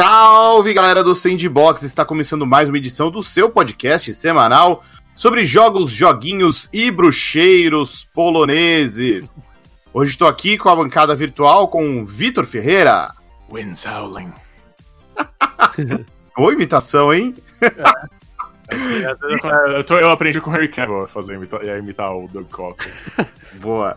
Salve galera do Sandbox! Está começando mais uma edição do seu podcast semanal sobre jogos, joguinhos e bruxeiros poloneses. Hoje estou aqui com a bancada virtual com Vitor Ferreira. Winds howling. Boa imitação, hein? Eu, tô- eu aprendi com o Harry Cavill a fazer imita- a imitar o Doug Cocker. Boa.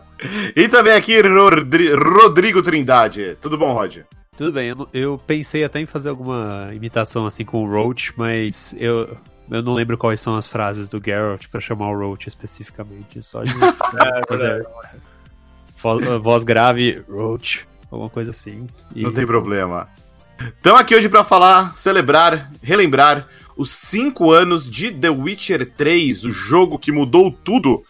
E também aqui Rodri- Rodrigo Trindade. Tudo bom, Rod? Tudo bem, eu, eu pensei até em fazer alguma imitação assim com o Roach, mas eu, eu não lembro quais são as frases do Geralt pra chamar o Roach especificamente. Só de É, fazer vo- voz grave, Roach, alguma coisa assim. E- Não tem problema. Estamos aqui hoje para falar, celebrar, relembrar os cinco anos de The Witcher 3, o jogo que mudou tudo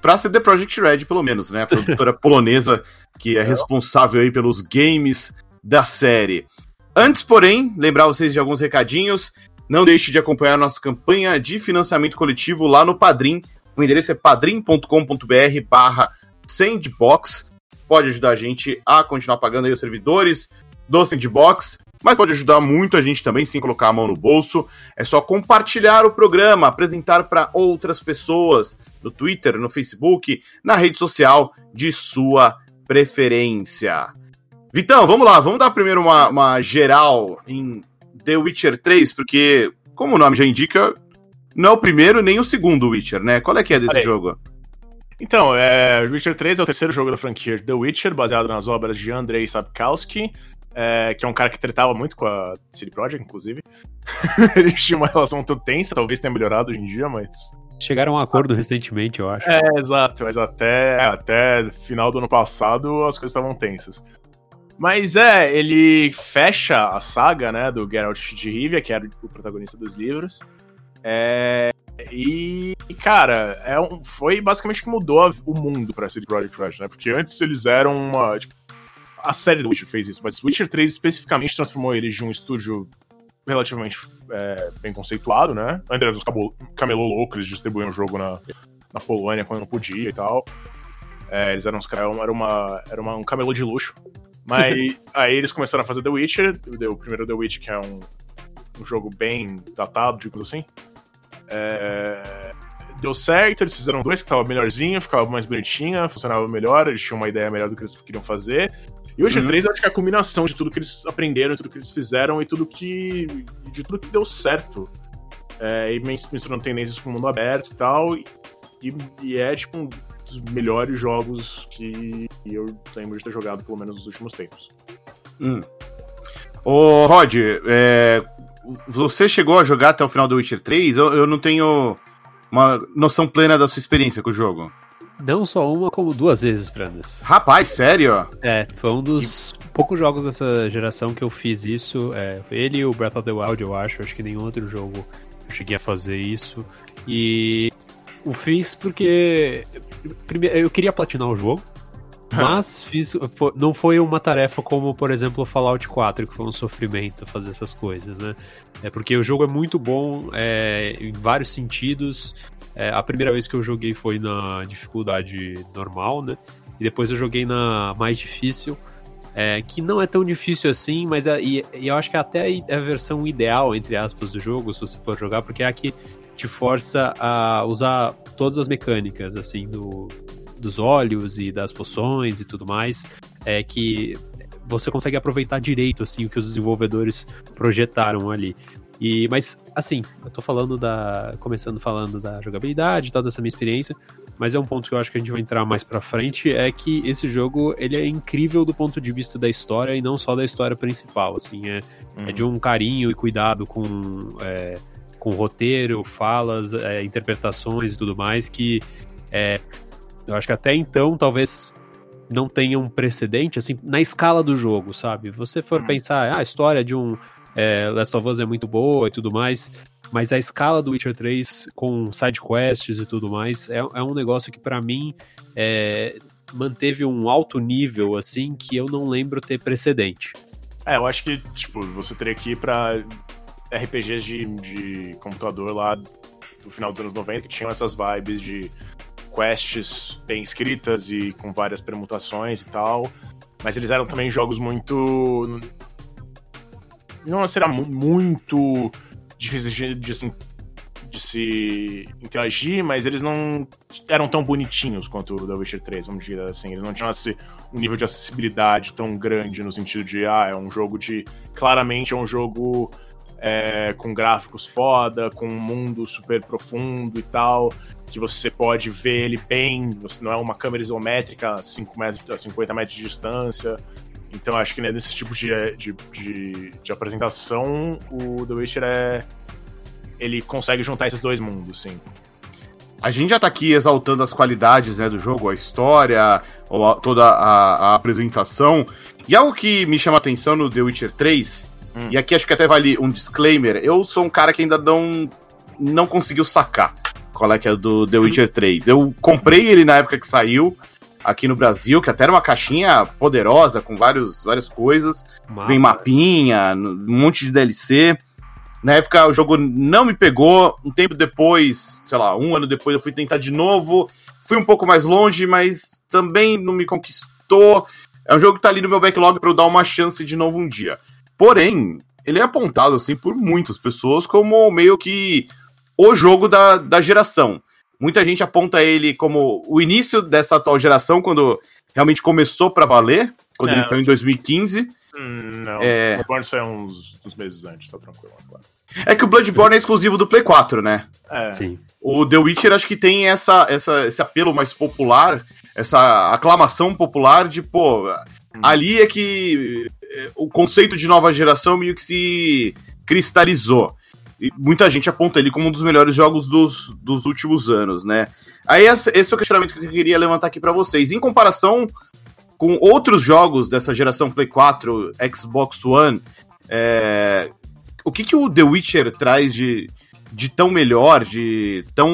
para ser The Project Red, pelo menos, né? A produtora polonesa que é responsável aí pelos games da série. Antes, porém, lembrar vocês de alguns recadinhos. Não deixe de acompanhar nossa campanha de financiamento coletivo lá no Padrim. O endereço é padrim.com.br barra sandbox. Pode ajudar a gente a continuar pagando aí os servidores do Sandbox, mas pode ajudar muito a gente também sem colocar a mão no bolso. É só compartilhar o programa, apresentar para outras pessoas no Twitter, no Facebook, na rede social de sua preferência. Vitão, vamos lá, vamos dar primeiro uma, uma geral em The Witcher 3, porque, como o nome já indica, não é o primeiro nem o segundo Witcher, né? Qual é que é desse aí. jogo? Então, é, Witcher 3 é o terceiro jogo da franquia The Witcher, baseado nas obras de Andrei Sapkowski, é, que é um cara que tretava muito com a CD Projekt, inclusive. Eles tinham uma relação muito tensa, talvez tenha melhorado hoje em dia, mas Chegaram a um acordo recentemente, eu acho. É, exato, mas até, até final do ano passado as coisas estavam tensas. Mas é, ele fecha a saga, né, do Geralt de Rivia, que era o protagonista dos livros. É, e, cara, é um, foi basicamente que mudou a- o mundo pra CD Projekt Red, né? Porque antes eles eram uma. Tipo, a série do Witcher fez isso, mas Witcher 3 especificamente transformou eles de um estúdio relativamente é, bem conceituado, né? Ainda era dos camelô louco, eles distribuíam o jogo na, na Polônia quando não podia e tal. É, eles eram uns era, uma, era uma- um camelô de luxo. Mas aí eles começaram a fazer The Witcher, o primeiro The Witcher, que é um, um jogo bem datado, digamos assim. É, deu certo, eles fizeram dois que tava melhorzinho, ficava mais bonitinha, funcionava melhor, eles tinham uma ideia melhor do que eles queriam fazer. E hoje Uhum. 3 eu acho que é a combinação de tudo que eles aprenderam, tudo que eles fizeram e tudo que. de tudo que deu certo. É, e mis- misturando tendências com o mundo aberto e tal. E, e é tipo um dos melhores jogos que eu lembro de ter jogado, pelo menos nos últimos tempos. Hum. Ô, Rod, é, você chegou a jogar até o final do Witcher 3? Eu, eu não tenho uma noção plena da sua experiência com o jogo. Não só uma, como duas vezes, Prandas. Rapaz, sério? É, foi um dos poucos jogos dessa geração que eu fiz isso. É, ele e o Breath of the Wild, eu acho. Acho que nenhum outro jogo eu cheguei a fazer isso. E o fiz porque primeiro, eu queria platinar o jogo. Mas fiz, não foi uma tarefa como, por exemplo, o Fallout 4, que foi um sofrimento fazer essas coisas, né? É porque o jogo é muito bom é, em vários sentidos. É, a primeira vez que eu joguei foi na dificuldade normal, né? E depois eu joguei na mais difícil, é, que não é tão difícil assim, mas é, e, e eu acho que até é a versão ideal, entre aspas, do jogo, se você for jogar, porque é a que te força a usar todas as mecânicas, assim, do, dos olhos e das poções e tudo mais, é que você consegue aproveitar direito, assim, o que os desenvolvedores projetaram ali. E, mas, assim, eu tô falando da. Começando falando da jogabilidade e tal, dessa minha experiência. Mas é um ponto que eu acho que a gente vai entrar mais pra frente, é que esse jogo, ele é incrível do ponto de vista da história e não só da história principal, assim, é, é de um carinho e cuidado com, é, com roteiro, falas, é, interpretações e tudo mais, que é, eu acho que até então talvez não tenha um precedente, assim, na escala do jogo, sabe? Você for Hum. pensar, ah, a história de um é, Last of Us é muito boa e tudo mais, mas a escala do Witcher 3 com side quests e tudo mais é, é um negócio que para mim é, manteve um alto nível assim que eu não lembro ter precedente. É, eu acho que, tipo, você teria que ir pra RPGs de, de computador lá do final dos anos 90 que tinham essas vibes de quests bem escritas e com várias permutações e tal. Mas eles eram também jogos muito. não será muito difícil de, de, assim, de se interagir, mas eles não eram tão bonitinhos quanto o The Witcher 3, vamos dizer assim. Eles não tinham esse, um nível de acessibilidade tão grande no sentido de, ah, é um jogo de. Claramente é um jogo é, com gráficos foda, com um mundo super profundo e tal, que você pode ver ele bem, você não é uma câmera isométrica a, 5 metros, a 50 metros de distância. Então acho que né, nesse tipo de, de, de, de apresentação, o The Witcher é ele consegue juntar esses dois mundos, sim. A gente já tá aqui exaltando as qualidades né, do jogo, a história, toda a, a apresentação. E algo que me chama atenção no The Witcher 3, hum. e aqui acho que até vale um disclaimer, eu sou um cara que ainda não, não conseguiu sacar qual é que é do The Witcher 3. Eu comprei ele na época que saiu aqui no Brasil, que até era uma caixinha poderosa, com vários, várias coisas. Mapa. Vem mapinha, um monte de DLC. Na época o jogo não me pegou. Um tempo depois, sei lá, um ano depois, eu fui tentar de novo. Fui um pouco mais longe, mas também não me conquistou. É um jogo que tá ali no meu backlog para eu dar uma chance de novo um dia. Porém, ele é apontado assim por muitas pessoas como meio que o jogo da, da geração. Muita gente aponta ele como o início dessa atual geração, quando realmente começou para valer, quando é, eles estão em 2015. Hum, não, é... Bloodborne saiu uns, uns meses antes, tá tranquilo agora. É que o Bloodborne é exclusivo do Play 4, né? É. Sim. O The Witcher acho que tem essa, essa, esse apelo mais popular, essa aclamação popular de, pô, hum. ali é que o conceito de nova geração meio que se cristalizou. E muita gente aponta ele como um dos melhores jogos dos, dos últimos anos, né? Aí esse é o questionamento que eu queria levantar aqui para vocês. Em comparação com outros jogos dessa geração Play 4, Xbox One, é, o que, que o The Witcher traz de, de tão melhor, de tão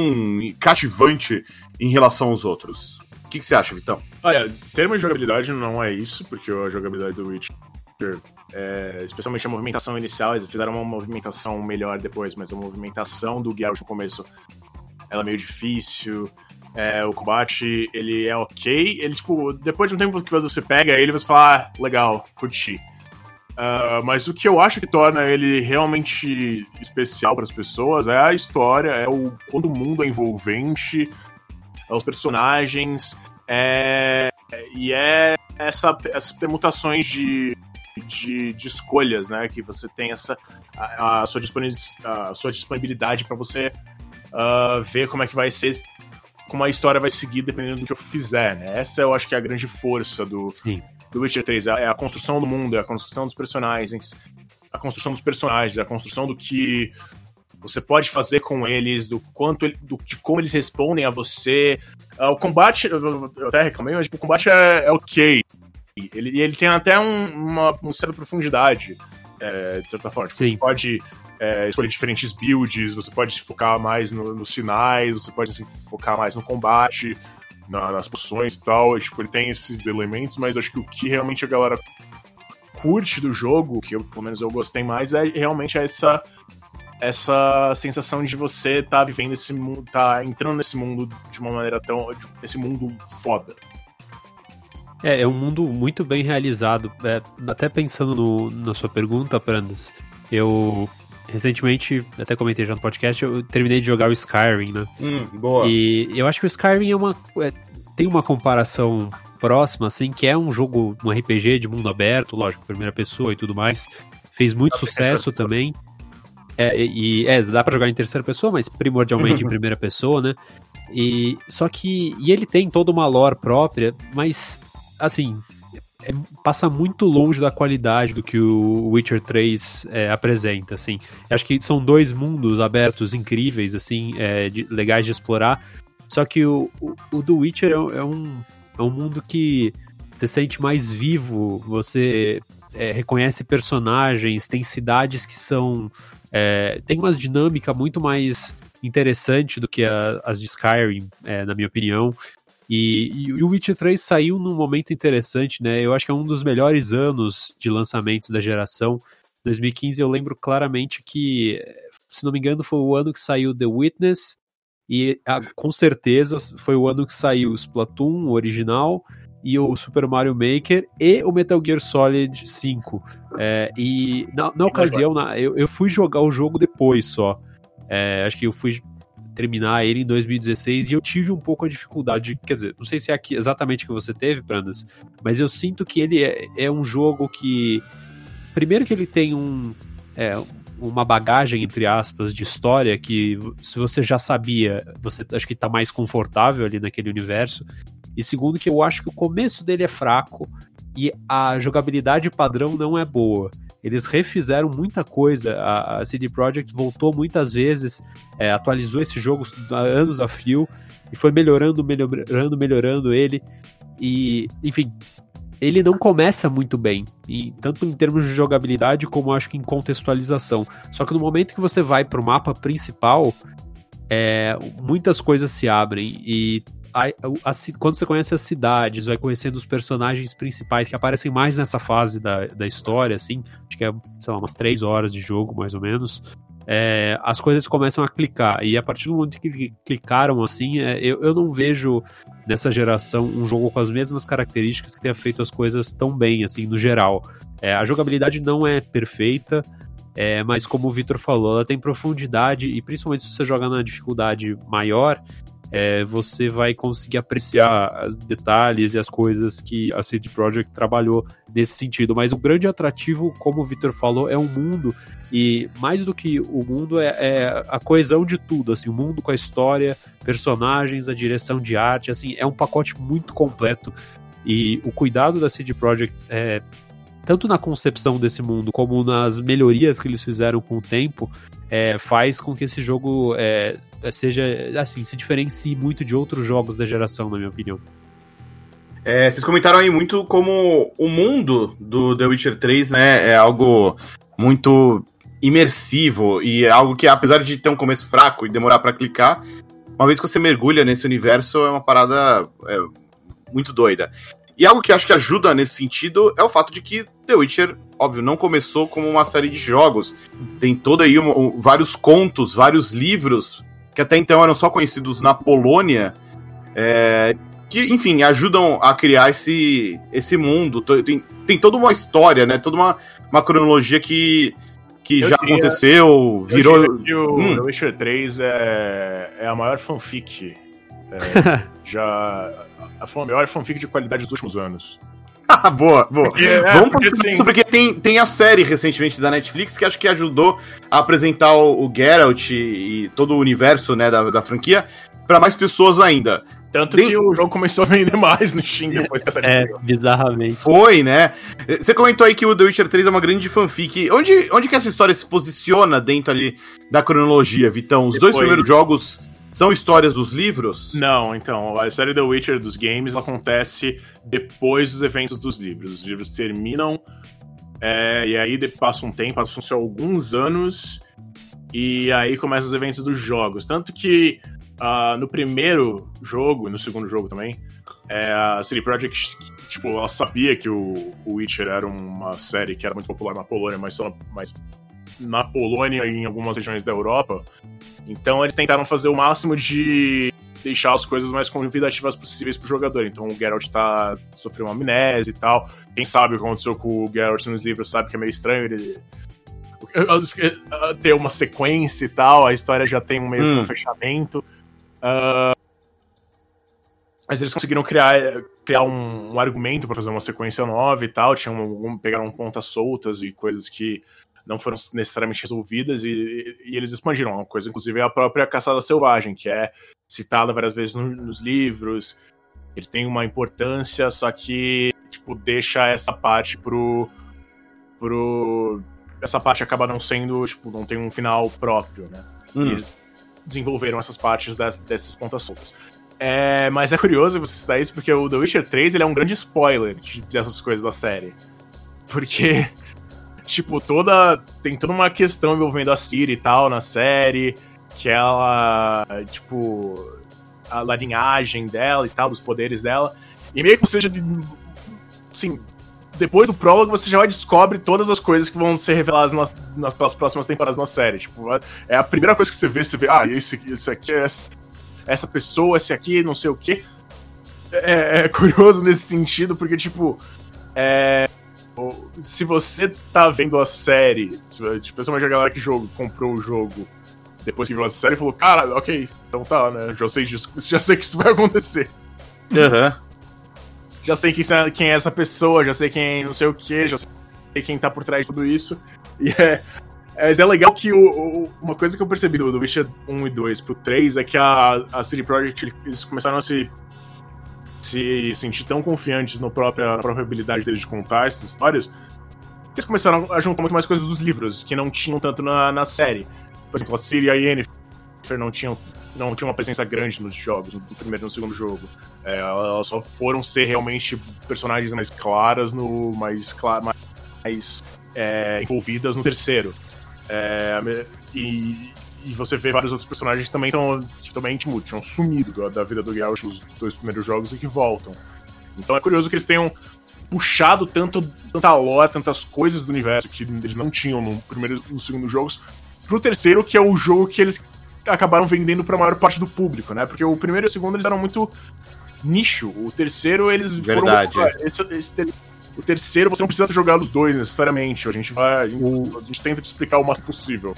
cativante em relação aos outros? O que, que você acha, Vitão? Olha, termos de jogabilidade não é isso, porque a jogabilidade do Witcher, é, especialmente a movimentação inicial, eles fizeram uma movimentação melhor depois, mas a movimentação do Geralt no começo ela é meio difícil. É, o combate, ele é ok. Ele, tipo, depois de um tempo que você pega ele, você fala, ah, legal, curti. Uh, mas o que eu acho que torna ele realmente especial para as pessoas é a história, é o quando o mundo é envolvente, é os personagens, é, e é essa, essas permutações de, de, de, escolhas, né? Que você tem essa a, a sua, disponibilidade, a sua disponibilidade para você uh, ver como é que vai ser como a história vai seguir dependendo do que eu fizer, né? Essa eu acho que é a grande força do, do Witcher 3. É a construção do mundo, é a construção dos personagens, a construção dos personagens, a construção do que você pode fazer com eles, do quanto do, de como eles respondem a você. Uh, o combate, eu até reclamei, mas tipo, o combate é, é ok. Ele, ele tem até um, uma, uma certa profundidade, é, de certa forma. Tipo, você pode é, escolher diferentes builds, você pode focar mais no, nos sinais, você pode assim, focar mais no combate, na, nas posições e tal. Tipo, ele tem esses elementos, mas acho que o que realmente a galera curte do jogo, que eu, pelo menos eu gostei mais, é realmente essa essa sensação de você estar tá vivendo esse mundo, tá entrando nesse mundo de uma maneira tão. esse mundo foda. É, é um mundo muito bem realizado. É, até pensando no, na sua pergunta, Prandas, eu recentemente, até comentei já no podcast, eu terminei de jogar o Skyrim, né? Hum, boa. E eu acho que o Skyrim é uma, é, tem uma comparação próxima, assim, que é um jogo, um RPG de mundo aberto, lógico, primeira pessoa e tudo mais. Fez muito sucesso também. É, e é, dá para jogar em terceira pessoa, mas primordialmente em primeira pessoa, né? E só que e ele tem toda uma lore própria, mas assim, é, passa muito longe da qualidade do que o Witcher 3 é, apresenta, assim. Acho que são dois mundos abertos incríveis, assim, é, de, legais de explorar. Só que o, o, o do Witcher é, é, um, é um mundo que se sente mais vivo, você é, reconhece personagens, tem cidades que são... É, tem uma dinâmica muito mais interessante do que a, as de Skyrim, na minha opinião. E, e, o Witcher 3 saiu num momento interessante, né? Eu acho que é um dos melhores anos de lançamentos da geração. 2015 eu lembro claramente que, se não me engano, foi o ano que saiu The Witness, e com certeza foi o ano que saiu o Splatoon, o original, e o Super Mario Maker e o Metal Gear Solid 5. É, e na, na ocasião, na, eu, eu fui jogar o jogo depois só. É, acho que eu fui terminar ele em 2016 e eu tive um pouco a dificuldade, quer dizer, não sei se é aqui exatamente que você teve, Prandas, mas eu sinto que ele é, é um jogo que primeiro que ele tem um é, uma bagagem entre aspas de história que se você já sabia, você acho que tá mais confortável ali naquele universo. E segundo que eu acho que o começo dele é fraco e a jogabilidade padrão não é boa. Eles refizeram muita coisa. A, CD Projekt voltou muitas vezes, é, atualizou esse jogo há anos a fio e foi melhorando, melhorando, melhorando ele. E, enfim, ele não começa muito bem, e, tanto em termos de jogabilidade como acho que em contextualização. Só que no momento que você vai para o mapa principal, é, muitas coisas se abrem e a, a, quando você conhece as cidades, vai conhecendo os personagens principais que aparecem mais nessa fase da, da história, assim, acho que é, sei lá, umas três horas de jogo, mais ou menos. É, as coisas começam a clicar. E a partir do momento que clicaram assim, é, eu, eu não vejo nessa geração um jogo com as mesmas características que tenha feito as coisas tão bem, assim, no geral. É, a jogabilidade não é perfeita, é, mas como o Victor falou, ela tem profundidade e principalmente se você joga na dificuldade maior, é, você vai conseguir apreciar os detalhes e as coisas que a CD Projekt trabalhou nesse sentido. Mas o grande atrativo, como o Victor falou, é o mundo e mais do que o mundo é, é, a coesão de tudo, assim, o mundo com a história, personagens, a direção de arte, assim, é um pacote muito completo e o cuidado da CD Projekt é tanto na concepção desse mundo como nas melhorias que eles fizeram com o tempo, é, faz com que esse jogo é, seja, assim, se diferencie muito de outros jogos da geração, na minha opinião. É, vocês comentaram aí muito como o mundo do The Witcher 3 né, é algo muito imersivo e é algo que, apesar de ter um começo fraco e demorar para clicar, uma vez que você mergulha nesse universo, é uma parada é, muito doida. E algo que acho que ajuda nesse sentido é o fato de que The Witcher, óbvio, não começou como uma série de jogos. Tem todo aí um, um, vários contos, vários livros que até então eram só conhecidos na Polônia, é, que, enfim, ajudam a criar esse, esse mundo. Tem, tem toda uma história, né? Toda uma, uma cronologia que, que já diria, aconteceu, virou. Eu que o hum. The Witcher 3 é, é a maior fanfic. É, já foi a maior fanfic de qualidade dos últimos anos. Boa, boa. Porque, é, Vamos porque, assim, isso porque tem, tem a série recentemente da Netflix que acho que ajudou a apresentar o, o Geralt e, e todo o universo né, da, da franquia para mais pessoas ainda. Tanto tem... que o jogo começou a vender mais no Steam depois que a série É, bizarramente. Foi, né? Você comentou aí que o The Witcher 3 é uma grande fanfic. Onde, onde que essa história se posiciona dentro ali da cronologia, Vitão? Os depois... dois primeiros jogos são histórias dos livros? Não, então, a série The Witcher dos games acontece depois dos eventos dos livros. Os livros terminam, é, e aí passa um tempo, passam-se alguns anos, e aí começam os eventos dos jogos. Tanto que uh, no primeiro jogo, no segundo jogo também, é, a CD Projekt, tipo, ela sabia que o, o Witcher era uma série que era muito popular na Polônia, mas só mas na Polônia e em algumas regiões da Europa. Então eles tentaram fazer o máximo de deixar as coisas mais convidativas possíveis pro jogador. Então o Geralt tá sofreu uma amnésia e tal. Quem sabe o que aconteceu com o Geralt nos livros sabe que é meio estranho ele ter uma sequência e tal, a história já tem um meio hum. um fechamento. Uh, mas eles conseguiram criar, criar um, um argumento para fazer uma sequência nova e tal. Tinham um, pegaram pontas soltas e coisas que não foram necessariamente resolvidas e, e, eles expandiram. Uma coisa, inclusive, é a própria Caçada Selvagem, que é citada várias vezes no, nos livros. Eles têm uma importância, só que tipo, deixa essa parte pro. pro. Essa parte acaba não sendo, tipo, não tem um final próprio, né? Hum. E eles desenvolveram essas partes das, dessas pontas soltas. É, mas é curioso você citar isso porque o The Witcher 3 ele é um grande spoiler de, dessas coisas da série. Porque tipo, toda. Tem toda uma questão envolvendo a Siri e tal na série, que ela. Tipo. A linhagem dela e tal, dos poderes dela. E meio que você já. Assim, depois do prólogo você já descobre todas as coisas que vão ser reveladas nas, nas próximas temporadas na série. Tipo, é a primeira coisa que você vê, você vê, ah, esse, esse aqui é essa, essa pessoa, esse aqui, não sei o quê. é, é curioso nesse sentido, porque, tipo, é, se você tá vendo a série, especialmente a galera que jogo, comprou o jogo depois que viu a série, falou, cara, ok, então tá, né? Já sei, disso, já sei que isso vai acontecer. Aham. Uhum. Já sei quem, é, essa pessoa, já sei quem não sei o que, já sei quem tá por trás de tudo isso. E é. Mas é legal que o, o, uma coisa que eu percebi do, do Witcher 1 e 2 pro 3 é que a, a CD Projekt eles começaram a se se sentir tão confiantes própria, na própria habilidade deles de contar essas histórias, eles começaram a juntar muito mais coisas dos livros, que não tinham tanto na, na série. Por exemplo, a Ciri e a Yennefer não tinham, não tinham uma presença grande nos jogos, no primeiro e no segundo jogo. É, elas só foram ser realmente personagens mais claras, no mais, mais é, envolvidas no terceiro. É, e, e você vê vários outros personagens que também estão também tipo, tinham sumido da vida do Geralt nos dois primeiros jogos e que voltam. Então é curioso que eles tenham puxado tanto tanta lore, tantas coisas do universo que eles não tinham no primeiro e no segundo jogos pro terceiro, que é o jogo que eles acabaram vendendo para a maior parte do público, né? Porque o primeiro e o segundo eles eram muito nicho. O terceiro eles Verdade. foram esse, esse, o terceiro você não precisa jogar os dois necessariamente. A gente vai, a gente, a gente tenta te explicar o máximo possível.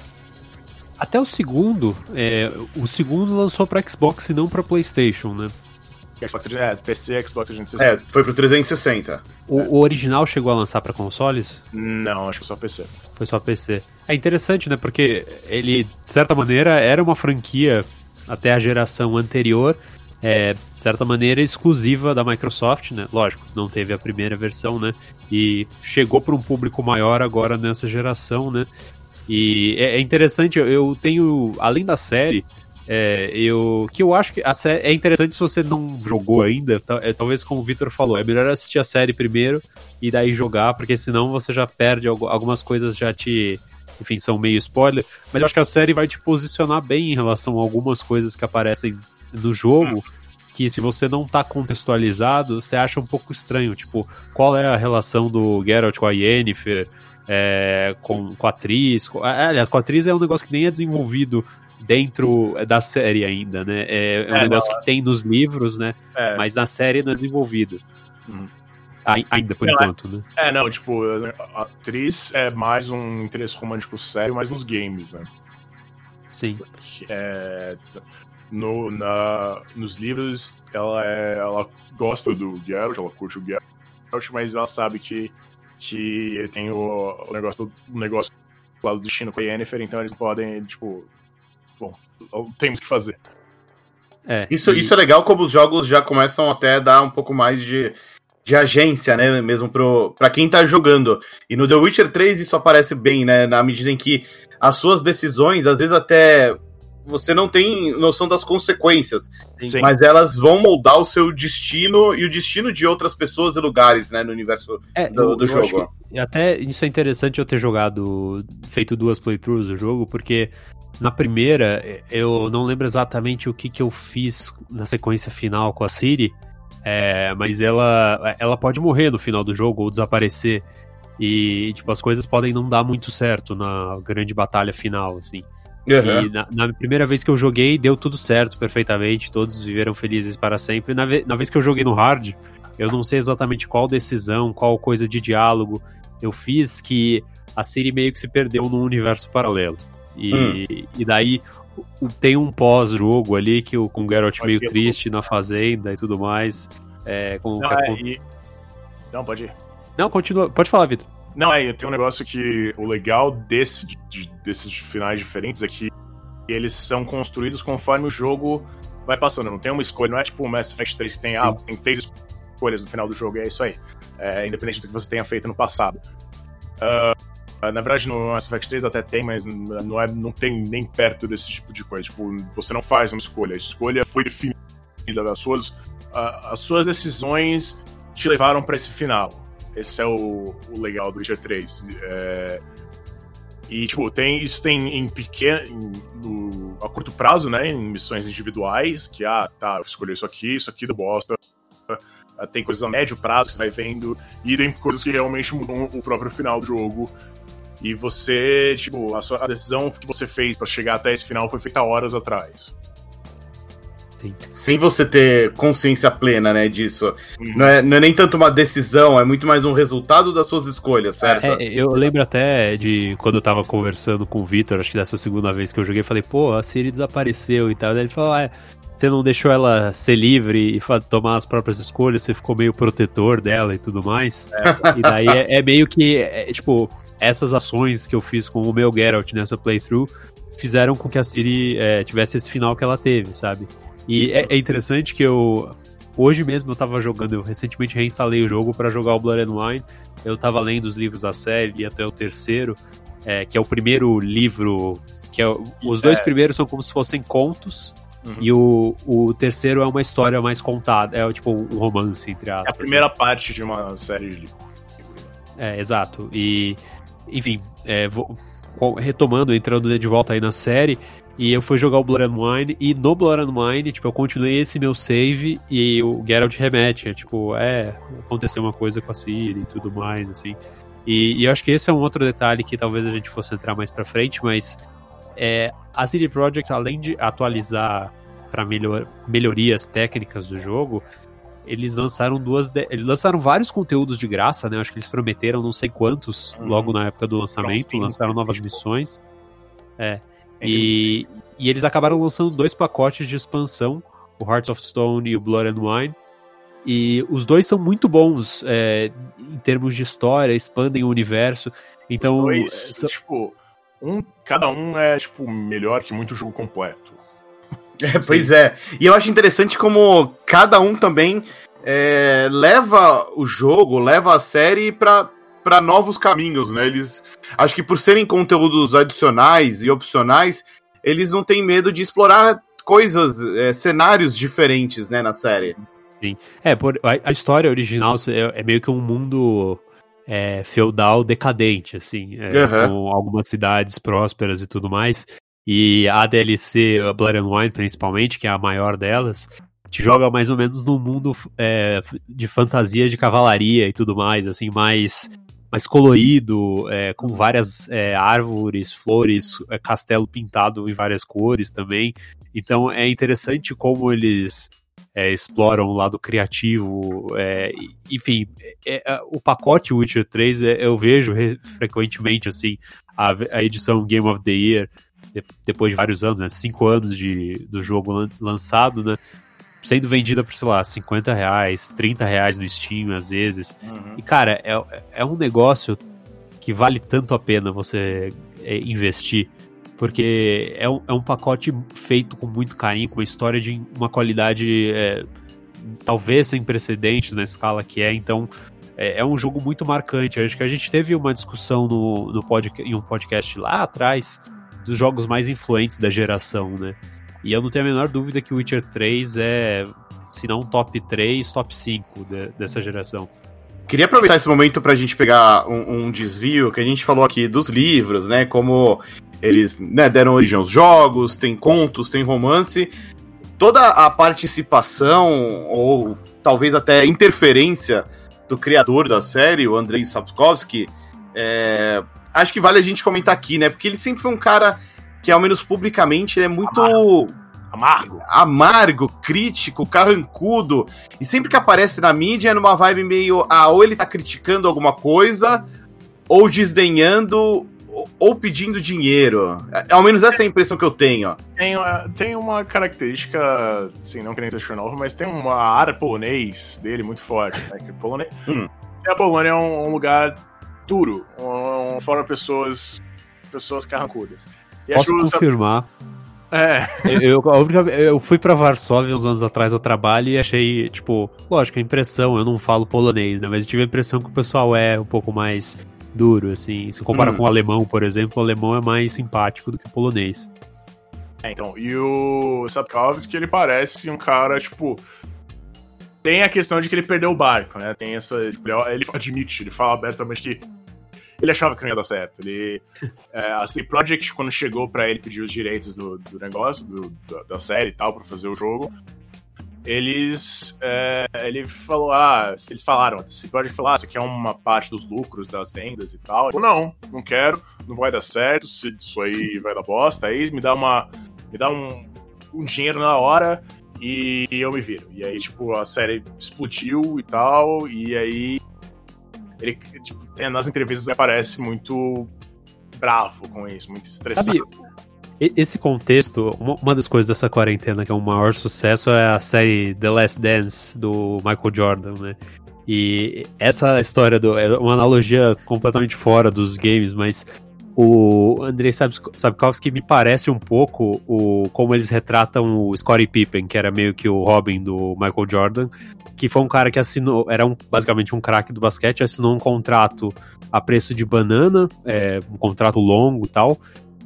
Até o segundo, é, o segundo lançou para Xbox e não para PlayStation, né? Xbox, é, PC, Xbox 360. É, foi pro 360. O, o original chegou a lançar para consoles? Não, acho que só PC. Foi só PC. É interessante, né? Porque ele, de certa maneira, era uma franquia até a geração anterior, é, de certa maneira, exclusiva da Microsoft, né? Lógico, não teve a primeira versão, né? E chegou para um público maior agora nessa geração, né? E é, é interessante, eu tenho, além da série, é, eu que eu acho que a série é interessante se você não jogou ainda, é, talvez como o Victor falou, é melhor assistir a série primeiro e daí jogar, porque senão você já perde algumas coisas já te, enfim, são meio spoiler, mas eu acho que a série vai te posicionar bem em relação a algumas coisas que aparecem no jogo. Que se você não tá contextualizado, você acha um pouco estranho. Tipo, qual é a relação do Geralt com a Yennefer? É, com, com a atriz. Com, aliás, com a atriz é um negócio que nem é desenvolvido dentro da série ainda, né? É, é um é, negócio não, que tem nos livros, né? É. Mas na série não é desenvolvido. Uhum. Ainda, por não, é- enquanto, né? É, não, tipo, a atriz é mais um interesse romântico sério, mas nos games, né? Sim. É, no, na, nos livros, ela, é, ela gosta do Geralt, ela curte o Geralt, mas ela sabe que que ele tem o, o negócio o negócio lá do destino com a Yennefer, então eles podem, tipo, bom, temos que fazer. É, isso, e... isso é legal como os jogos já começam até a dar um pouco mais de, de agência, né, mesmo pro, pra quem tá jogando. E no The Witcher 3 isso aparece bem, né, na medida em que as suas decisões, às vezes até você não tem noção das consequências, Sim. mas elas vão moldar o seu destino e o destino de outras pessoas e lugares, né, no universo é, do, do jogo. até isso é interessante eu ter jogado, feito duas playthroughs do jogo, porque na primeira eu não lembro exatamente o que, que eu fiz na sequência final com a Siri, é, mas ela, ela pode morrer no final do jogo ou desaparecer. E, tipo, as coisas podem não dar muito certo na grande batalha final, assim. Uhum. E na, na, primeira vez que eu joguei, deu tudo certo perfeitamente, todos viveram felizes para sempre. Na, ve na vez que eu joguei no hard, eu não sei exatamente qual decisão, qual coisa de diálogo eu fiz que a Siri meio que se perdeu num universo paralelo. E, hum. e daí tem um pós-jogo ali que o, com o Geralt meio triste na fazenda e tudo mais. É, com, não, é, e... não, pode ir. Não, continua. Pode falar, Vitor. Não, é, tem um negócio que o legal desse, de, desses finais diferentes é que eles são construídos conforme o jogo vai passando. Não tem uma escolha, não é tipo o Mass Effect 3 que tem, ah, tem três escolhas no final do jogo, e é isso aí. É, independente do que você tenha feito no passado. Uh, na verdade, no Mass Effect 3 até tem, mas não, é, não tem nem perto desse tipo de coisa. Tipo, você não faz uma escolha. A escolha foi definida. As suas, uh, as suas decisões te levaram para esse final. Esse é o, o legal do Witcher 3. É, e, tipo, tem, isso tem em pequeno. no, a curto prazo, né? Em missões individuais, que, ah, tá, eu escolhi isso aqui, isso aqui do bosta. Tem coisas a médio prazo que você vai vendo. E tem coisas que realmente mudam o próprio final do jogo. E você, tipo, a, sua, a decisão que você fez para chegar até esse final foi feita horas atrás. Sim. Sem você ter consciência plena, né, disso. Uhum. Não, é, não é nem tanto uma decisão, é muito mais um resultado das suas escolhas, certo? É, eu lembro até de quando eu tava conversando com o Victor, acho que dessa segunda vez que eu joguei, falei, pô, a Siri desapareceu e tal. Daí ele falou, ah, você não deixou ela ser livre e tomar as próprias escolhas, você ficou meio protetor dela e tudo mais. É. E daí é, é meio que, é, tipo, essas ações que eu fiz com o meu Geralt nessa playthrough fizeram com que a Siri é, tivesse esse final que ela teve, sabe? E é, é, interessante que eu. Hoje mesmo eu tava jogando, eu recentemente reinstalei o jogo para jogar o Blood and Wine. Eu tava lendo os livros da série e até o terceiro, é, que é o primeiro livro. que é, Os dois é. primeiros são como se fossem contos. Uhum. E o, o terceiro é uma história mais contada, é tipo um romance, entre aspas. É a primeira parte de uma série de livros. É, exato. E, enfim, é, vou, retomando, entrando de volta aí na série, e eu fui jogar o Blood and Wine, e no Blood and Wine, tipo, eu continuei esse meu save, e o Geralt remete, é, tipo, é, aconteceu uma coisa com a Ciri e tudo mais, assim. E, e eu acho que esse é um outro detalhe que talvez a gente fosse entrar mais pra frente, mas é, a CD Projekt, além de atualizar para melhor, melhorias técnicas do jogo, eles lançaram duas. De... Eles lançaram vários conteúdos de graça, né? Acho que eles prometeram não sei quantos uhum. logo na época do lançamento. Lançaram novas missões. É. E, e eles acabaram lançando dois pacotes de expansão, o Hearts of Stone e o Blood and Wine. E os dois são muito bons é, em termos de história, expandem o universo. Então. Os dois, são... tipo, um, cada um é, tipo, melhor que muito jogo completo. É, pois é. E eu acho interessante como cada um também é, leva o jogo, leva a série para para novos caminhos, né? Eles acho que por serem conteúdos adicionais e opcionais, eles não têm medo de explorar coisas, é, cenários diferentes, né, na série. Sim. É, por, a, a história original é, é, meio que um mundo é, feudal decadente, assim, uhum. com algumas cidades prósperas e tudo mais. E a DLC, a Blood and Wine, principalmente, que é a maior delas, te joga mais ou menos num mundo é, de fantasia de cavalaria e tudo mais, assim, mais, mais colorido, é, com várias é, árvores, flores, é, castelo pintado em várias cores também. Então é interessante como eles é, exploram o lado criativo, é, enfim, é, o pacote Witcher 3 eu vejo frequentemente assim a, a, edição Game of the Year depois de vários anos, né, cinco anos de, do jogo lançado, né, sendo vendida por, sei lá, 50 reais, 30 reais no Steam, às vezes. Uhum. E, cara, é, é um negócio que vale tanto a pena você é, investir, porque é um, é um pacote feito com muito carinho, com uma história de uma qualidade é, talvez sem precedentes na escala que é, então é, é, um jogo muito marcante. Acho que a gente teve uma discussão no, no pod, em um podcast lá atrás dos jogos mais influentes da geração, né? E eu não tenho a menor dúvida que o Witcher 3 é, se não top 3, top 5 de, dessa geração. Queria aproveitar esse momento para a gente pegar um, um, desvio que a gente falou aqui dos livros, né? Como eles né, deram origem aos jogos, tem contos, tem romance. Toda a participação, ou talvez até interferência do criador da série, o Andrei Sapkowski, é, acho que vale a gente comentar aqui, né? Porque ele sempre foi um cara que, ao menos publicamente, é muito. Amargo. Amargo. Amargo, crítico, carrancudo. E sempre que aparece na mídia é numa vibe meio. Ah, ou ele tá criticando alguma coisa, ou desdenhando, ou pedindo dinheiro. É, ao menos essa é a impressão que eu tenho. Tem, tem uma característica, assim, não querendo ser novo, mas tem uma área polonês dele muito forte. Né? Que polone... Hum. A Polônia é um, um lugar duro, um, fora pessoas pessoas carrancudas. E Posso confirmar. É. Eu, eu, eu fui pra Varsóvia uns anos atrás a trabalho e achei, tipo, lógico, a impressão, eu não falo polonês, né? Mas eu tive a impressão que o pessoal é um pouco mais duro, assim. Se compara hum. com o alemão, por exemplo, o alemão é mais simpático do que o polonês. É, então, e o Sapkowski, ele parece um cara, tipo, tem a questão de que ele perdeu o barco, né? Tem essa. Tipo, ele admite, ele fala abertamente que ele achava que não ia dar certo. Ele, é, a CD Projekt, quando chegou para ele pedir os direitos do, do negócio, do, da série e tal, para fazer o jogo, eles. É, ele falou, ah, eles falaram, CD Projekt falou, ah, aqui é uma parte dos lucros das vendas e tal. Eu, não, não quero, não vai dar certo, se isso aí vai dar bosta, aí me dá uma. me dá um, um dinheiro na hora e eu me viro. E aí, tipo, a série explodiu e tal, e aí ele, tipo, nas entrevistas aparece muito bravo com isso, muito estressado. Sabe, esse contexto, uma das coisas dessa quarentena que é um maior sucesso é a série The Last Dance do Michael Jordan, né? E essa história do, é uma analogia completamente fora dos games, mas o Andrei Sapkowski me parece um pouco o como eles retratam o Scottie Pippen, que era meio que o Robin do Michael Jordan, que foi um cara que assinou, era um, basicamente um craque do basquete, assinou um contrato a preço de banana, é, um contrato longo e tal,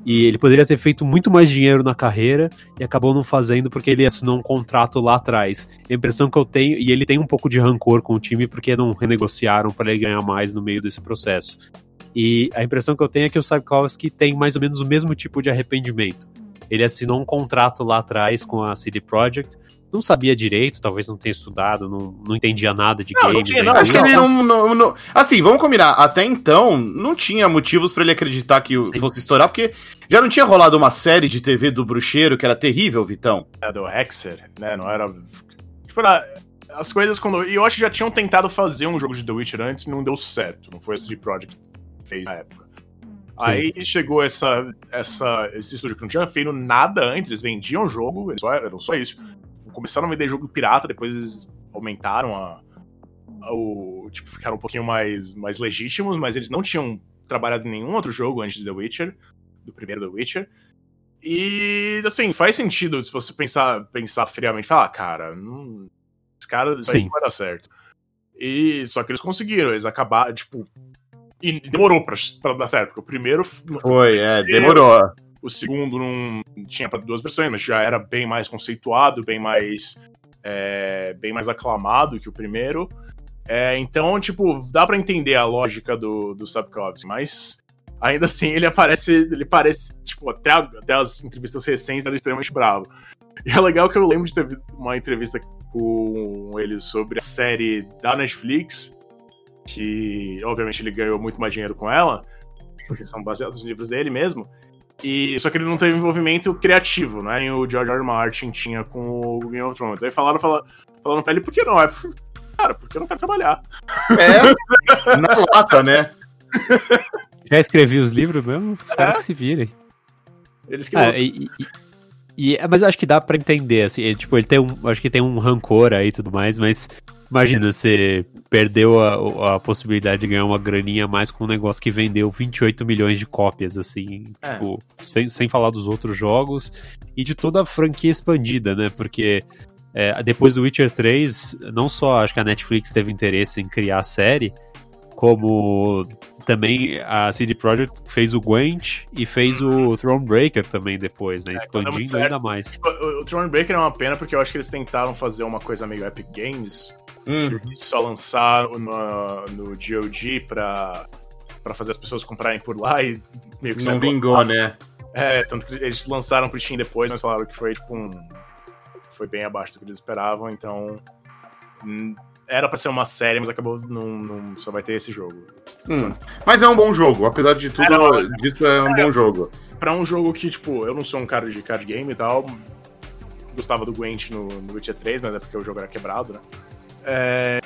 e ele poderia ter feito muito mais dinheiro na carreira e acabou não fazendo porque ele assinou um contrato lá atrás. A impressão que eu tenho, e ele tem um pouco de rancor com o time porque não renegociaram para ele ganhar mais no meio desse processo. E a impressão que eu tenho é que o Sapkowski tem mais ou menos o mesmo tipo de arrependimento. Ele assinou um contrato lá atrás com a CD Projekt, não sabia direito, talvez não tenha estudado, não, não entendia nada de não, games. Não tinha, não, acho que ele não, não, não, Assim, vamos combinar. Até então, não tinha motivos para ele acreditar que Sim. fosse estourar, porque já não tinha rolado uma série de TV do Bruxeiro que era terrível, Vitão. É, do Hexer, né? Não era. Tipo, era... as coisas quando. E eu acho que já tinham tentado fazer um jogo de The Witcher antes e não deu certo. Não foi esse de Project fez na época. Sim. Aí chegou essa, essa, esse estúdio que não tinha feito nada antes, eles vendiam o jogo, eles só, eram só isso começaram a vender jogo pirata, depois eles aumentaram a, a, o. Tipo, ficaram um pouquinho mais, mais legítimos, mas eles não tinham trabalhado em nenhum outro jogo antes de The Witcher, do primeiro The Witcher. E, assim, faz sentido se você pensar, pensar friamente, falar, ah, cara, não, esse cara, isso aí não vai dar certo. E, só que eles conseguiram, eles acabaram, tipo, e demorou pra, pra dar certo, porque o primeiro... Foi, é, demorou. O segundo não tinha para duas versões, mas já era bem mais conceituado, bem mais é, bem mais aclamado que o primeiro. É, então, tipo, dá para entender a lógica do, do Sapkowski, mas ainda assim ele aparece, ele parece, tipo, até, até as entrevistas recentes é extremamente bravo. E é legal que eu lembro de ter uma entrevista com ele sobre a série da Netflix, que obviamente ele ganhou muito mais dinheiro com ela, porque são baseados nos livros dele mesmo. E, só que ele não teve envolvimento criativo, né? E o George R. Martin tinha com o Game of Thrones. Aí falaram, falaram, falaram pra ele, por que não? É, cara, porque eu não quero trabalhar. É, na lata, né? Já escrevi os livros mesmo, os é. caras se virem. Eles que ah, e, e, e, Mas acho que dá pra entender, assim, ele, tipo, ele tem um. Acho que tem um rancor aí e tudo mais, mas Imagina, você perdeu a, a, possibilidade de ganhar uma graninha a mais com um negócio que vendeu 28 milhões de cópias, assim, é. tipo, sem, sem, falar dos outros jogos e de toda a franquia expandida, né? Porque é, depois do Witcher 3, não só acho que a Netflix teve interesse em criar a série, como também a CD Projekt fez o Gwent e fez o Thronebreaker também depois, né? É, expandindo é, ainda mais. O, o Thronebreaker é uma pena porque eu acho que eles tentaram fazer uma coisa meio Epic Games, Hum. Só lançar no, no GOG pra, pra fazer as pessoas comprarem por lá e meio que Não vingou, né? É, tanto que eles lançaram pro Steam depois, mas falaram que foi tipo um. Foi bem abaixo do que eles esperavam, então. Era pra ser uma série, mas acabou não, não só vai ter esse jogo. Hum, mas é um bom jogo, apesar de tudo, é, disso é um é, bom jogo. Pra um jogo que, tipo, eu não sou um cara de card game e tal. Gostava do Gwent no, no Witcher 3, mas é porque o jogo era quebrado, né? É,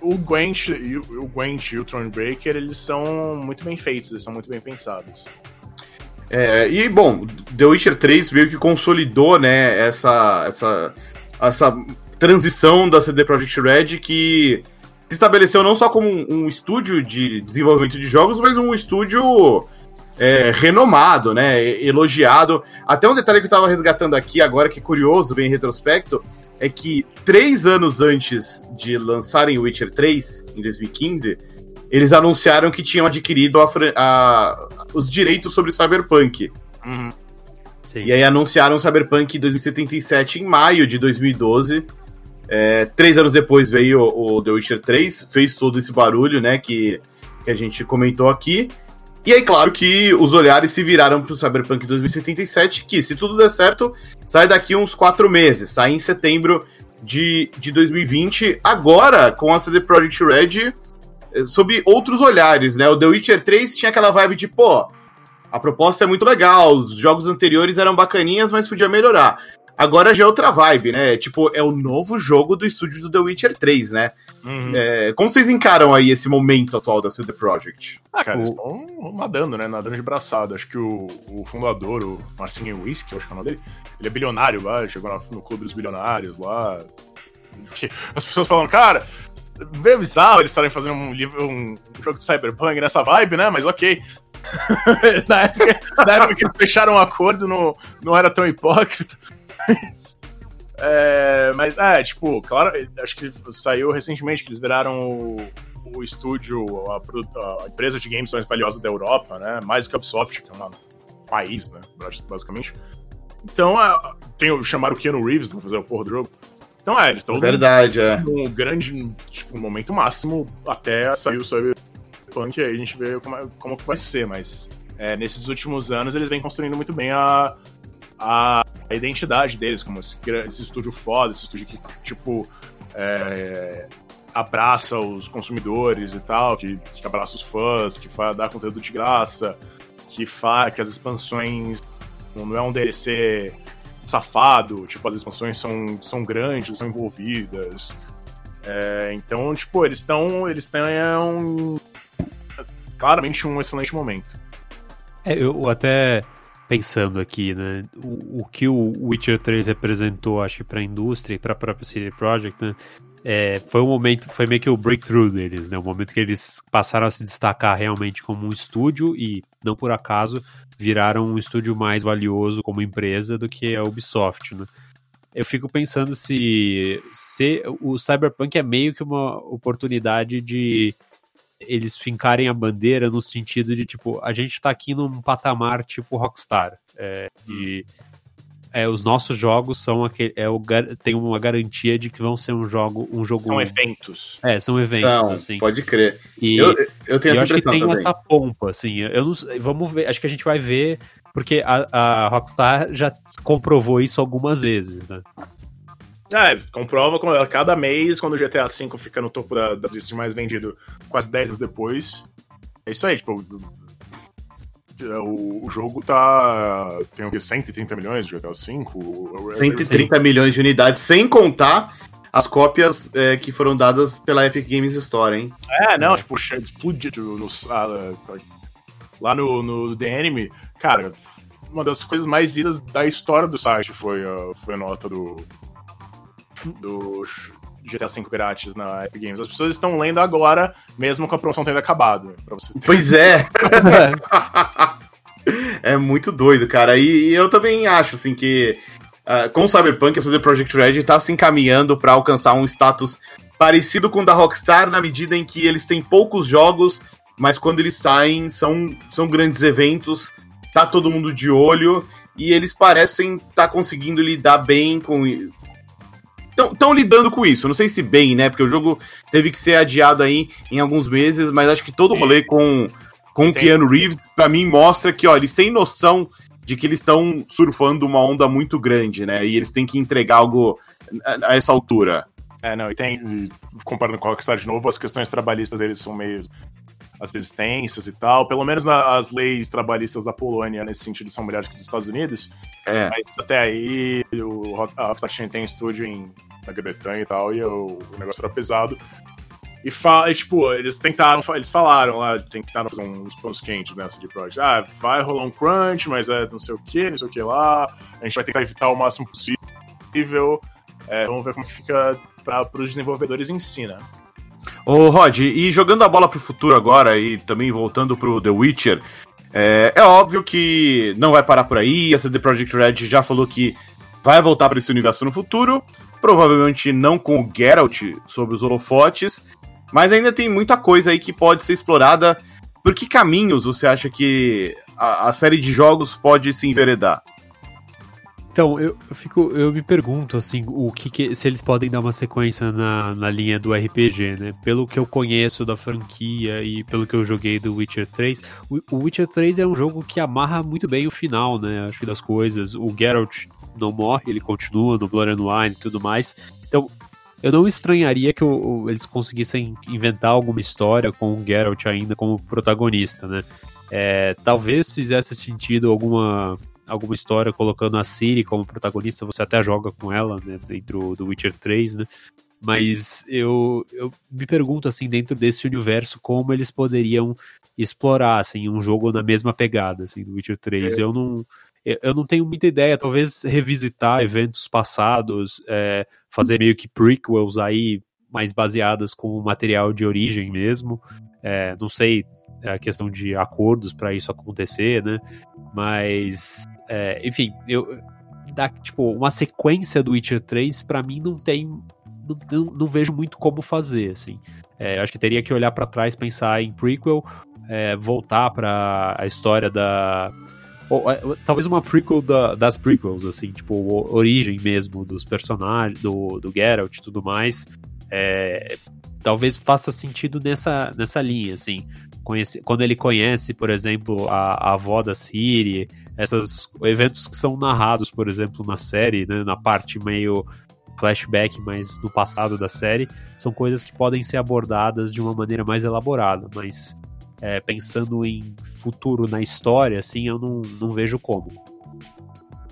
o Gwent, e o, o Gwent e o Thronebreaker, eles são muito bem feitos, eles são muito bem pensados. É, e, bom, The Witcher 3 meio que consolidou, né, essa, essa, essa transição da CD Projekt Red que se estabeleceu não só como um, um estúdio de desenvolvimento de jogos, mas um estúdio é, renomado, né, elogiado. Até um detalhe que eu tava resgatando aqui agora, que é curioso, bem em retrospecto, é que três anos antes de lançarem Witcher 3, em 2015, eles anunciaram que tinham adquirido a, a, os direitos sobre Cyberpunk. Uhum. E aí anunciaram o Cyberpunk 2077 em maio de 2012. É, três anos depois veio o, o The Witcher 3, fez todo esse barulho, né, que, que a gente comentou aqui. E aí, claro que os olhares se viraram pro Cyberpunk 2077, que, se tudo der certo, sai daqui uns quatro meses, sai em setembro de, de 2020, agora com a CD Projekt Red, eh, sob outros olhares, né? O The Witcher 3 tinha aquela vibe de, pô, a proposta é muito legal, os jogos anteriores eram bacaninhas, mas podia melhorar. Agora já é outra vibe, né? Tipo, é o novo jogo do estúdio do The Witcher 3, né? Uhum. É, como vocês encaram aí esse momento atual da CD Projekt? Ah, cara, eles estão nadando, né? Nadando de braçada. Acho que o, o fundador, o Marcinho Whisky, acho que é o nome dele, ele é bilionário lá, chegou no clube dos bilionários lá. As pessoas falam, cara, meio bizarro eles estarem fazendo um, livro, um jogo de Cyberpunk nessa vibe, né? Mas ok. na, época, na época que eles fecharam o um acordo, não, não era tão hipócrita. Mas, é, mas, é, tipo, claro, acho que saiu recentemente que eles viraram o, o estúdio, a, a, empresa de games mais valiosa da Europa, né? Mais do que a Ubisoft, que é um país, né? Basicamente. Então, é, tem o chamar o Keanu Reeves pra fazer o porra do jogo. Então é, eles estão Verdade, é. um grande, tipo, um momento máximo até sair o Cyberpunk, aí a gente vê como, é, como vai ser, mas é, nesses últimos anos eles vêm construindo muito bem a, a, a identidade deles, como esse, esse, estúdio foda, esse estúdio que, tipo, é, abraça os consumidores e tal, que, que abraça os fãs, que faz, dá conteúdo de graça, que faz que as expansões não é um DLC safado, tipo, as expansões são, são grandes, são envolvidas. É, então, tipo, eles estão. Eles têm claramente um excelente momento. É, eu até pensando aqui, né? O, o que o Witcher 3 representou, acho, para a indústria e para a própria CD Projekt, né? É, foi um momento, foi meio que o breakthrough deles, né? O momento que eles passaram a se destacar realmente como um estúdio e, não por acaso, viraram um estúdio mais valioso como empresa do que a Ubisoft, né? Eu fico pensando se, se o Cyberpunk é meio que uma oportunidade de eles fincarem a bandeira no sentido de, tipo, a gente tá aqui num patamar tipo Rockstar, é, de é, os nossos jogos são aquele, é o, tem uma garantia de que vão ser um jogo um jogo são eventos. É são eventos são, assim. pode crer. E eu, eu tenho eu essa acho que tem também. essa pompa assim. Eu não vamos ver acho que a gente vai ver porque a, a Rockstar já comprovou isso algumas vezes né é, comprova cada mês, quando o GTA V fica no topo da, das listas mais vendido quase 10 anos depois. É isso aí, tipo, o, o jogo tá. Tem o que? 130 milhões de GTA V? 130 Sim. milhões de unidades, sem contar as cópias é, que foram dadas pela Epic Games Store, hein? É, não, tipo, explodiu no, ah, lá no, no The Anime, cara, uma das coisas mais lidas da história do site foi a, foi a nota do. Do GTA V grátis na Epic Games. As pessoas estão lendo agora, mesmo com a promoção tendo acabado. Pois é! é muito doido, cara. E, e, eu também acho, assim, que uh, com o Cyberpunk, a CD Projekt Red tá se encaminhando para alcançar um status parecido com o da Rockstar, na medida em que eles têm poucos jogos, mas quando eles saem, são, são grandes eventos, tá todo mundo de olho, e eles parecem estar tá conseguindo lidar bem com, estão lidando com isso. Não sei se bem, né? Porque o jogo teve que ser adiado aí em alguns meses, mas acho que todo o rolê com, com o Keanu Reeves, para mim, mostra que ó, eles têm noção de que eles estão surfando uma onda muito grande, né? E eles têm que entregar algo a, a essa altura. É, não, e tem, comparando com a Rockstar de novo, as questões trabalhistas deles são meio às vezes tensas e tal. Pelo menos na, as leis trabalhistas da Polônia, nesse sentido, são melhores que dos Estados Unidos. É. Mas até aí, o, Rockstar tem estúdio em, na Grã-Bretanha e tal, e o, o negócio era pesado. E, fala, e, tipo, eles tentaram, eles falaram lá, tentaram fazer uns pontos quentes nessa de Project. Ah, vai rolar um crunch, mas é não sei o que, não sei o que lá. A gente vai tentar evitar o máximo possível. É, vamos ver como fica para os desenvolvedores em si, né? Ô, Rod, e jogando a bola pro futuro agora e também voltando pro The Witcher, é, é óbvio que não vai parar por aí. A CD Projekt Red já falou que vai voltar para esse universo no futuro. Provavelmente não com o Geralt sobre os holofotes, mas ainda tem muita coisa aí que pode ser explorada. Por que caminhos você acha que a, a série de jogos pode se enveredar? Então, eu, fico, eu me pergunto, assim, o que, que, se eles podem dar uma sequência na, na linha do RPG, né? Pelo que eu conheço da franquia e pelo que eu joguei do Witcher 3, o, o Witcher 3 é um jogo que amarra muito bem o final, né? Acho que das coisas. O Geralt não morre, ele continua no Blood and Wine e tudo mais. Então, eu não estranharia que o, eles conseguissem inventar alguma história com o Geralt ainda como protagonista, né? É, talvez fizesse sentido alguma alguma história colocando a Siri como protagonista, você até joga com ela, né, dentro do Witcher 3, né? Mas eu, eu me pergunto, assim, dentro desse universo, como eles poderiam explorar, assim, um jogo na mesma pegada, assim, do Witcher 3. É. Eu não eu não tenho muita ideia, talvez revisitar eventos passados, é, fazer meio que prequels aí, mais baseadas com material de origem mesmo. É, não sei a questão de acordos para isso acontecer, né? Mas, é, enfim, eu dá, tipo, uma sequência do Witcher 3 para mim não tem não, não, não, vejo muito como fazer, assim. É, acho que teria que olhar para trás, pensar em prequel, é, voltar para a história da ou, é, talvez uma prequel da, das prequels, assim, tipo, origem mesmo dos personagens, do, do Geralt e tudo mais. É, talvez faça sentido nessa, nessa linha, assim. Conhece, quando ele conhece, por exemplo, a, a avó da Siri, esses eventos que são narrados, por exemplo, na série, né, na parte meio flashback, mas no passado da série, são coisas que podem ser abordadas de uma maneira mais elaborada, mas é, pensando em futuro na história, assim, eu não, não vejo como.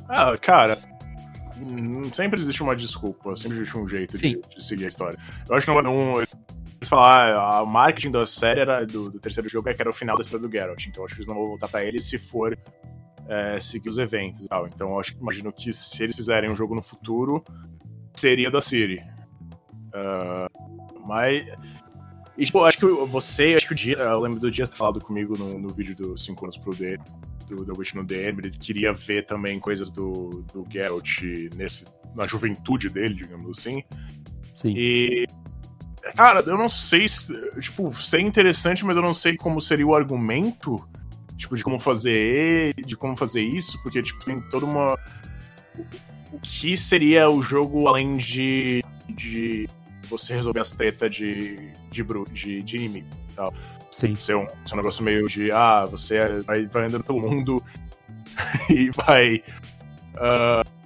Ah, cara, sempre existe uma desculpa, sempre existe um jeito de, de, seguir a história. Eu acho que não, não eles falaram, ah, a marketing da série era, do, do, terceiro jogo é que era o final da história do Geralt, então acho que eles não vão voltar pra ele se for é, seguir os eventos e tal. Então eu acho, imagino que se eles fizerem um jogo no futuro, seria da Siri. Uh, mas e, tipo, acho que você, acho que o dia, eu lembro do dia ter falado comigo no, no vídeo dos 5 anos pro D, do The Witch no DM, ele queria ver também coisas do, do Geralt nesse, na juventude dele, digamos assim. Sim. E. Cara, eu não sei se. Tipo, seria interessante, mas eu não sei como seria o argumento, tipo, de como fazer de como fazer isso, porque, tipo, tem toda uma. O que seria o jogo além de. de você resolver as tretas de, de, de, de inimigo e tal. Sim. Ser um, ser um negócio meio de, ah, você vai, vai andando pelo mundo e vai. Uh,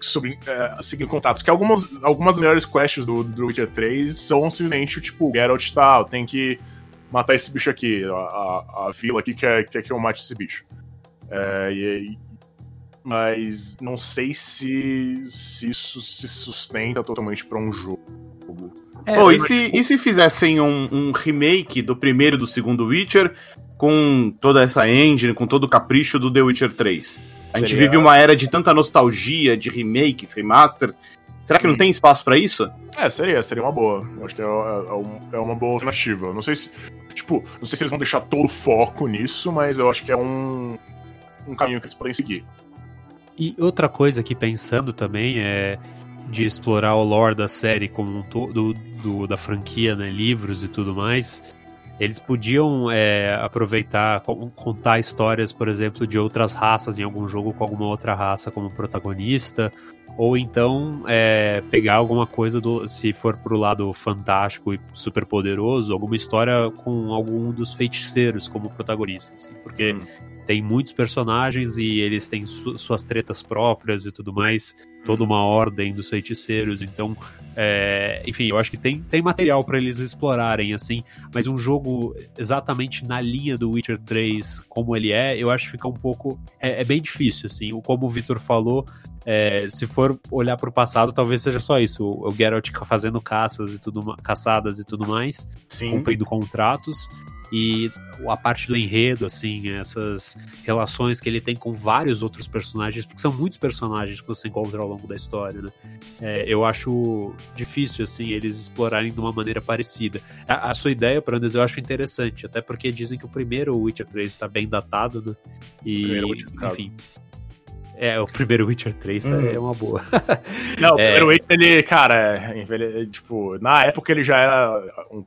sobre, uh, seguir contatos. Que algumas, algumas melhores quests do, do Witcher 3 são simplesmente, tipo, Geralt tá, tem que matar esse bicho aqui. A, a, a vila aqui quer, quer que eu mate esse bicho. É, e, mas não sei se, se isso se sustenta totalmente para um jogo. É, oh, e, se, e se fizessem um, um remake do primeiro e do segundo Witcher com toda essa engine, com todo o capricho do The Witcher 3? A gente Seria... vive uma era de tanta nostalgia, de remakes, remasters. Será que hum. não tem espaço para isso? É, seria, seria uma boa. Eu acho que é, é, é, uma boa alternativa. Não sei se. Tipo, não sei se eles vão deixar todo o foco nisso, mas eu acho que é um, um caminho que eles podem seguir. E outra coisa que pensando também é de explorar o lore da série como um todo, do, da franquia, né, livros e tudo mais, eles podiam é, aproveitar, contar histórias, por exemplo, de outras raças em algum jogo com alguma outra raça como protagonista, ou então é, pegar alguma coisa do, se for pro lado fantástico e super poderoso, alguma história com algum dos feiticeiros como protagonista, assim, porque hum tem muitos personagens e eles têm su suas tretas próprias e tudo mais, toda uma ordem dos feiticeiros, então, é, enfim, eu acho que tem, tem material para eles explorarem, assim, mas um jogo exatamente na linha do Witcher 3, como ele é, eu acho que fica um pouco, é, é bem difícil, assim, como o Victor falou, é, se for olhar para o passado, talvez seja só isso, o, o Geralt fazendo caças e tudo, caçadas e tudo mais, Sim. cumprindo contratos, e a parte do enredo, assim, essas relações que ele tem com vários outros personagens, porque são muitos personagens que você encontra ao longo da história, né? É, eu acho difícil, assim, eles explorarem de uma maneira parecida. A, a sua ideia, Brandes, eu acho interessante, até porque dizem que o primeiro Witcher 3 está bem datado, né? E, enfim. É, o primeiro Witcher 3 hum. é uma boa. Não, o é... primeiro Witcher, ele, cara, ele, tipo, na época ele já era um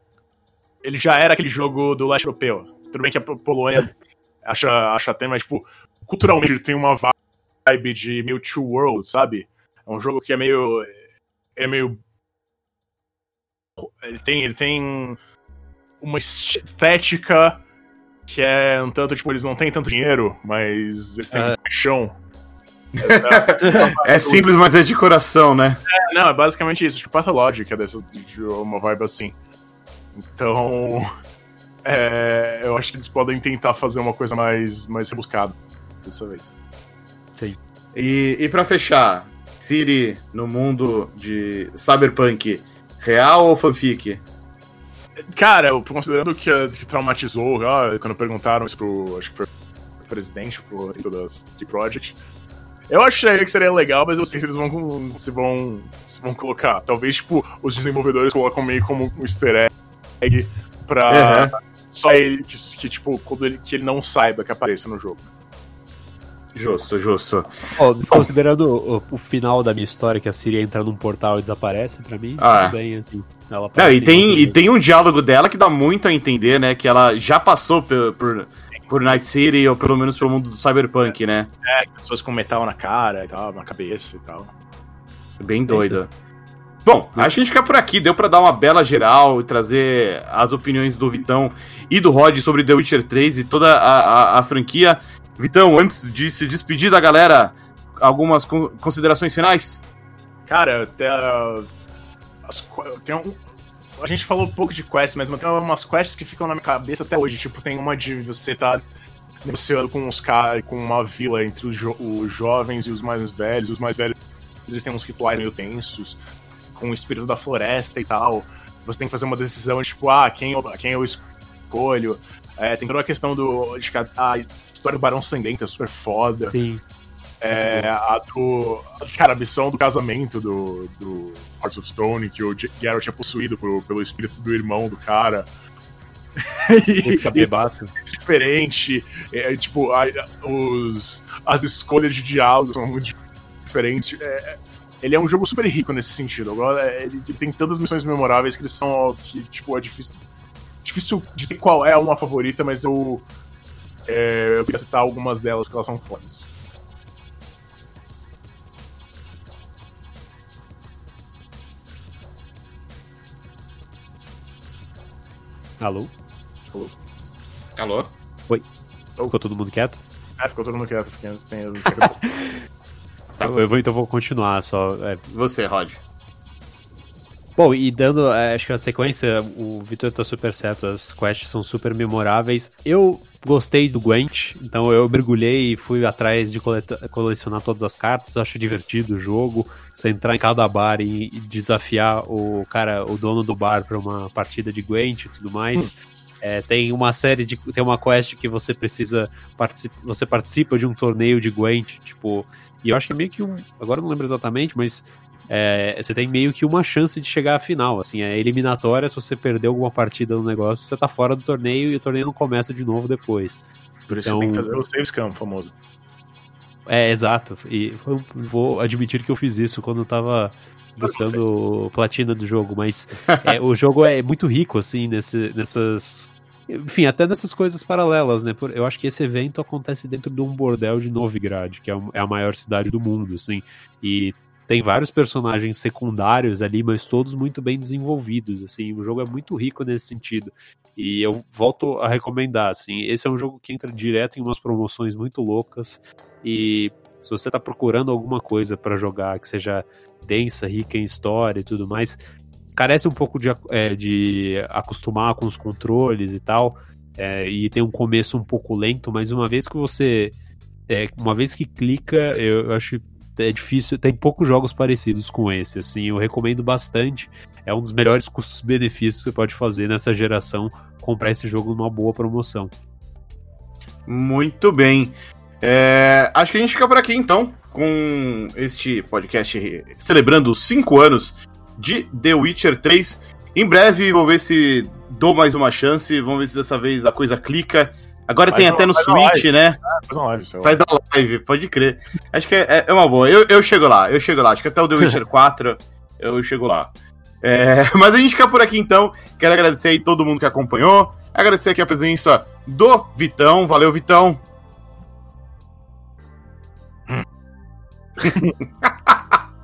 ele já era aquele jogo do leste europeu. Tudo bem que a Polônia acha, acha até, mas, tipo, culturalmente ele tem uma vibe de meio Two Worlds, sabe? É um jogo que é meio. É meio. Ele tem, ele tem uma estética que é um tanto, tipo, eles não têm tanto dinheiro, mas eles têm é. paixão. é simples, mas é de coração, né? É, não, é basicamente isso. Tipo, Pathologic é dessa, de uma vibe assim. Então, é, eu acho que eles podem tentar fazer uma coisa mais, mais rebuscada dessa vez. Sim. E, e para fechar, Siri no mundo de Cyberpunk, real ou fanfic? Cara, considerando que, que traumatizou, quando perguntaram isso pro, acho que foi pro presidente, pro das de Project, eu acharia que seria legal, mas eu sei se eles vão se vão se vão colocar. Talvez tipo os desenvolvedores colocam meio como um easter egg pra uhum. só ele que, que tipo ele, que ele não saiba que apareça no jogo. Justo, justo. Oh, considerando o, o, final da minha história, que a Siri entra num portal e desaparece, pra mim, ah. tudo bem, assim. Ela Não, e tem, e tem um diálogo dela que dá muito a entender, né? Que ela já passou por, por, por Night City, ou pelo menos pelo mundo do Cyberpunk, né? É, pessoas com metal na cara e tal, na cabeça e tal. Bem doida. Bom, acho que a gente fica por aqui. Deu para dar uma bela geral e trazer as opiniões do Vitão e do Rod sobre The Witcher 3 e toda a, a, a franquia. Vitão, antes de se despedir da galera, algumas considerações finais? Cara, até. As, tem um, a gente falou um pouco de quests, mas tem umas quests que ficam na minha cabeça até hoje. Tipo, tem uma de você tá negociando com uns caras, com uma vila entre os, jo os, jovens e os mais velhos. Os mais velhos eles têm uns rituais meio tensos, com o espírito da floresta e tal. Você tem que fazer uma decisão, tipo, ah, quem eu, quem eu escolho. É, tem toda a questão do. De, a história do Barão Sangrento é super foda. Sim. É, a do. Cara, a missão do casamento do, do Hearts of Stone, que o Geralt tinha possuído por, pelo espírito do irmão do cara. e, bebaço. diferente. É, tipo, a, os, as escolhas de diálogo são muito diferentes. É, ele é um jogo super rico nesse sentido. Agora, é, ele, ele tem tantas missões memoráveis que eles são. Que, tipo, é difícil. Difícil dizer qual é uma favorita, mas eu é, eu queria citar algumas delas porque elas são fodas. Alô? Alô? Alô? Oi. Ficou todo mundo quieto? Ah, ficou todo mundo quieto, porque tem... tá. eu vou, então vou continuar só. É... Você, Rod. Bom, e dando, é, acho que a sequência, o Vitor tá super certo, as quests são super memoráveis. Eu gostei do Gwent, então eu mergulhei e fui atrás de colecionar todas as cartas. Acho divertido o jogo. Você entrar em cada bar e, desafiar o cara, o dono do bar, para uma partida de Gwent e tudo mais. Hum. É, tem uma série de. Tem uma quest que você precisa. Você participa de um torneio de Gwent, tipo. E eu acho que é meio que um. Agora não lembro exatamente, mas é, você tem meio que uma chance de chegar à final. Assim, é eliminatória, se você perder alguma partida no negócio, você tá fora do torneio e o torneio não começa de novo depois. Por isso então, você tem que fazer o save scam famoso. É, exato. E vou admitir que eu fiz isso quando eu tava buscando platina do jogo, mas é, o jogo é muito rico, assim, nesse, nessas. Enfim, até nessas coisas paralelas, né? Eu acho que esse evento acontece dentro de um bordel de Novigrad, que é, é a maior cidade do mundo, assim. E tem vários personagens secundários ali, mas todos muito bem desenvolvidos, assim, o jogo é muito rico nesse sentido. E eu volto a recomendar, assim, esse é um jogo que entra direto em umas promoções muito loucas e se você está procurando alguma coisa para jogar que seja densa, rica em história e tudo mais, carece um pouco de, é, de acostumar com os controles e tal, é, e tem um começo um pouco lento, mas uma vez que você é, uma vez que clica, eu, eu acho é difícil, tem poucos jogos parecidos com esse, assim, eu recomendo bastante. É um dos melhores custos-benefícios que você pode fazer nessa geração, comprar esse jogo numa boa promoção. Muito bem. É, acho que a gente fica por aqui então, com este podcast celebrando os 5 anos de The Witcher 3. Em breve, vou ver se dou mais uma chance, vamos ver se dessa vez a coisa clica Agora faz tem até no Switch, né? Ah, faz uma live, faz da live, pode crer. Acho que é, é, uma boa. Eu, eu chego lá, eu chego lá. Acho que até o The Witcher 4 eu chego lá. É, mas a gente fica por aqui então. Quero agradecer aí todo mundo que acompanhou. Agradecer aqui a presença do Vitão. Valeu, Vitão.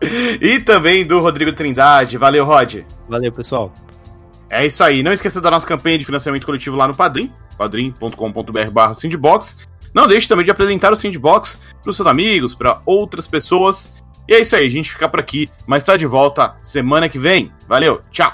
e também do Rodrigo Trindade. Valeu, Rod. Valeu, pessoal. É isso aí. Não esqueça da nossa campanha de financiamento coletivo lá no Padrim padrim.com.br barra Sandbox. Não deixe também de apresentar o Sandbox para seus amigos, para outras pessoas. E é isso aí, a gente fica por aqui, mas está de volta semana que vem. Valeu, tchau!